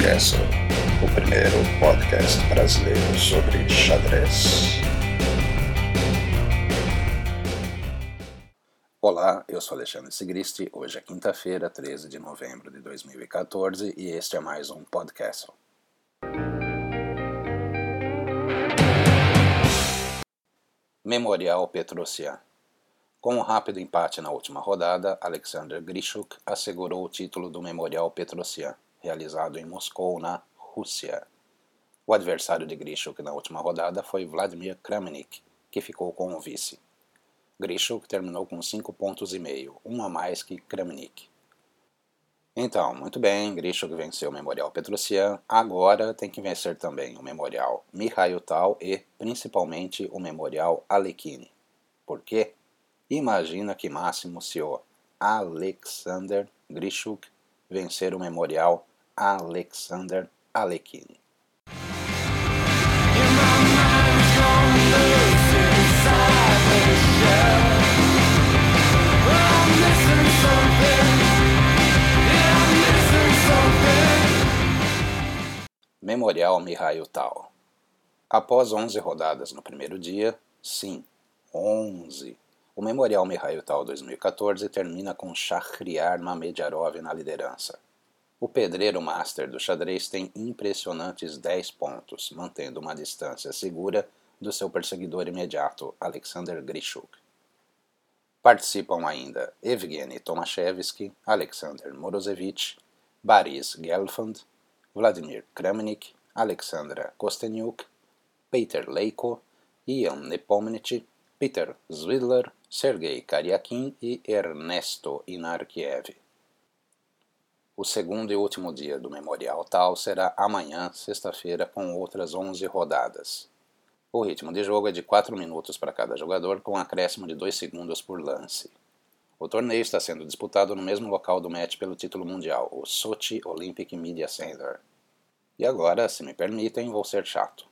Podcast, o primeiro podcast brasileiro sobre xadrez. Olá, eu sou Alexandre Sigristi. Hoje é quinta-feira, 13 de novembro de 2014 e este é mais um podcast. Memorial Petrosian. Com um rápido empate na última rodada, Alexander Grishuk assegurou o título do Memorial Petrosian realizado em Moscou, na Rússia. O adversário de Grishuk na última rodada foi Vladimir Kramnik, que ficou com o vice. Grishuk terminou com 5 pontos e meio, um a mais que Kramnik. Então, muito bem, Grishuk venceu o Memorial Petrosian, agora tem que vencer também o Memorial Mikhail Tal e, principalmente, o Memorial Alekhine. Por quê? Imagina que máximo se o Alexander Grishuk vencer o Memorial Alexander Alekhine. Memorial Mihail Tal. Após 11 rodadas no primeiro dia, sim, 11, o Memorial Mihail Tal 2014 termina com Shahriar Mamedjarov na liderança. O pedreiro master do xadrez tem impressionantes 10 pontos, mantendo uma distância segura do seu perseguidor imediato, Alexander Grishuk. Participam ainda Evgeny Tomashevsky, Alexander Morozevich, Boris Gelfand, Vladimir Kramnik, Alexandra Kosteniuk, Peter Leiko, Ian Nepomniachtchi, Peter Zwidler, Sergei Karyakin e Ernesto Inarkiev. O segundo e último dia do Memorial Tal será amanhã, sexta-feira, com outras 11 rodadas. O ritmo de jogo é de 4 minutos para cada jogador, com um acréscimo de 2 segundos por lance. O torneio está sendo disputado no mesmo local do match pelo título mundial, o Sochi Olympic Media Center. E agora, se me permitem, vou ser chato.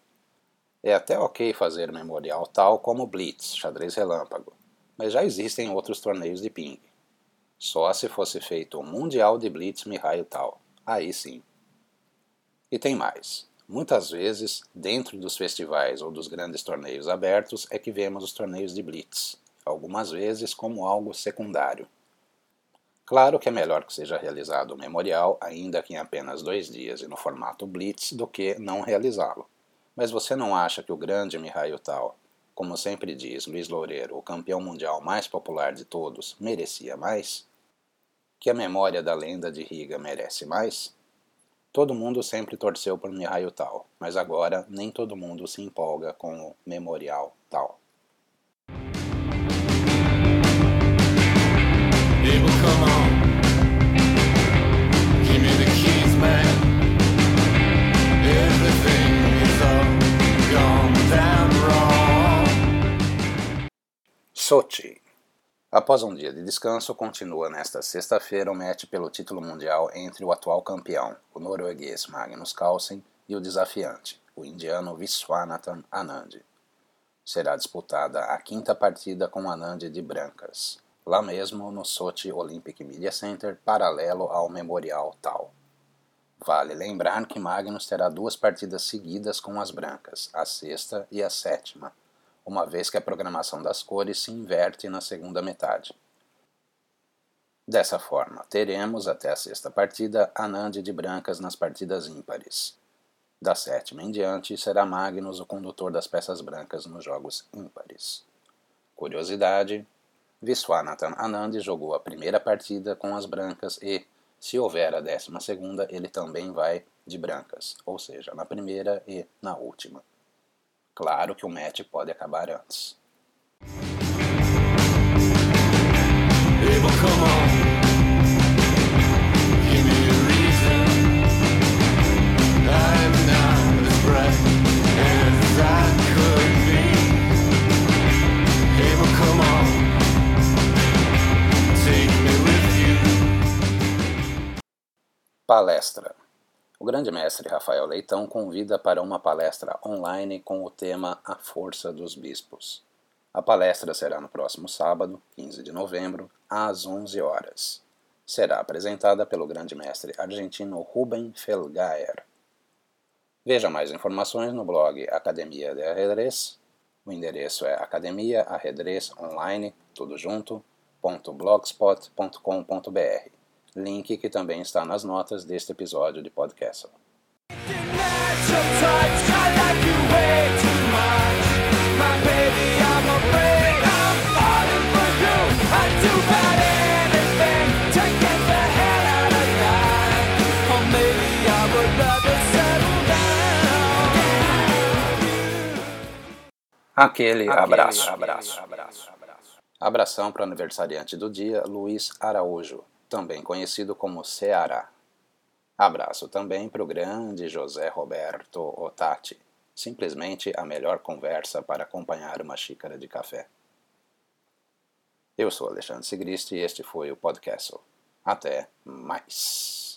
É até ok fazer memorial tal como Blitz, xadrez relâmpago, mas já existem outros torneios de ping. Só se fosse feito o Mundial de Blitz Mihail Tal. Aí sim. E tem mais. Muitas vezes, dentro dos festivais ou dos grandes torneios abertos, é que vemos os torneios de Blitz, algumas vezes como algo secundário. Claro que é melhor que seja realizado o memorial, ainda que em apenas dois dias e no formato Blitz, do que não realizá-lo. Mas você não acha que o grande Mihail Tal, como sempre diz Luiz Loureiro, o campeão mundial mais popular de todos, merecia mais? Que a memória da lenda de Riga merece mais? Todo mundo sempre torceu por Mihail Tal, mas agora nem todo mundo se empolga com o Memorial Tal. Sochi Após um dia de descanso, continua nesta sexta-feira o match pelo título mundial entre o atual campeão, o norueguês Magnus Carlsen, e o desafiante, o indiano Viswanathan Anand. Será disputada a quinta partida com Anand de brancas, lá mesmo no Sochi Olympic Media Center, paralelo ao Memorial Tal. Vale lembrar que Magnus terá duas partidas seguidas com as brancas, a sexta e a sétima, uma vez que a programação das cores se inverte na segunda metade. Dessa forma, teremos até a sexta partida Anand de brancas nas partidas ímpares. Da sétima em diante, será Magnus o condutor das peças brancas nos jogos ímpares. Curiosidade: Viswanathan Anand jogou a primeira partida com as brancas e, se houver a décima segunda, ele também vai de brancas, ou seja, na primeira e na última. Claro que o match pode acabar antes. Palestra o grande mestre Rafael Leitão convida para uma palestra online com o tema A Força dos Bispos. A palestra será no próximo sábado, 15 de novembro, às 11 horas. será apresentada pelo grande mestre argentino Ruben Felgaer. Veja mais informações no blog Academia de Arredrez. O endereço é Academia Arredrez Online, tudo junto, blogspot.com.br. Link que também está nas notas deste episódio de podcast. Aquele, abraço. abraço. abraço. Abração para o aniversariante do dia, Luiz Araújo, também conhecido como Ceará. Abraço também para o grande José Roberto Otati, simplesmente a melhor conversa para acompanhar uma xícara de café. Eu sou Alexandre Sigrist e este foi o podcast. Até mais.